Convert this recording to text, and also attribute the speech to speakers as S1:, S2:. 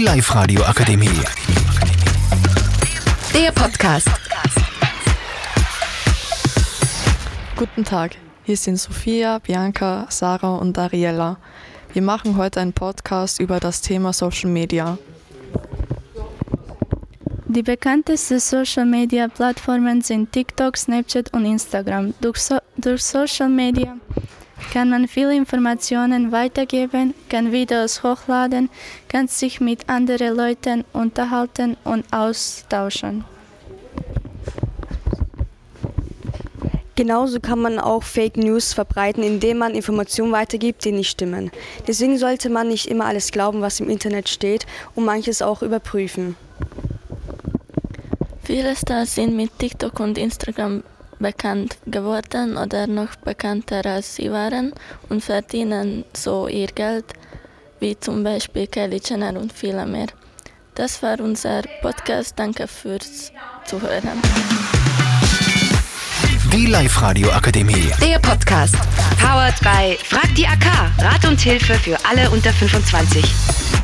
S1: Die Live-Radio Akademie.
S2: Der Podcast.
S3: Guten Tag, hier sind Sophia, Bianca, Sarah und Ariella. Wir machen heute einen Podcast über das Thema Social Media.
S4: Die bekanntesten Social-Media-Plattformen sind TikTok, Snapchat und Instagram. Durch, so durch Social Media kann man viele Informationen weitergeben, kann Videos hochladen, kann sich mit anderen Leuten unterhalten und austauschen.
S5: Genauso kann man auch Fake News verbreiten, indem man Informationen weitergibt, die nicht stimmen. Deswegen sollte man nicht immer alles glauben, was im Internet steht und manches auch überprüfen.
S6: Viele Stars sind mit TikTok und Instagram bekannt geworden oder noch bekannter als sie waren und verdienen so ihr Geld, wie zum Beispiel Kylie Jenner und viele mehr. Das war unser Podcast. Danke fürs Zuhören.
S1: Die Live-Radio Akademie.
S2: Der Podcast.
S7: Powered by Frag die AK. Rat und Hilfe für alle unter 25.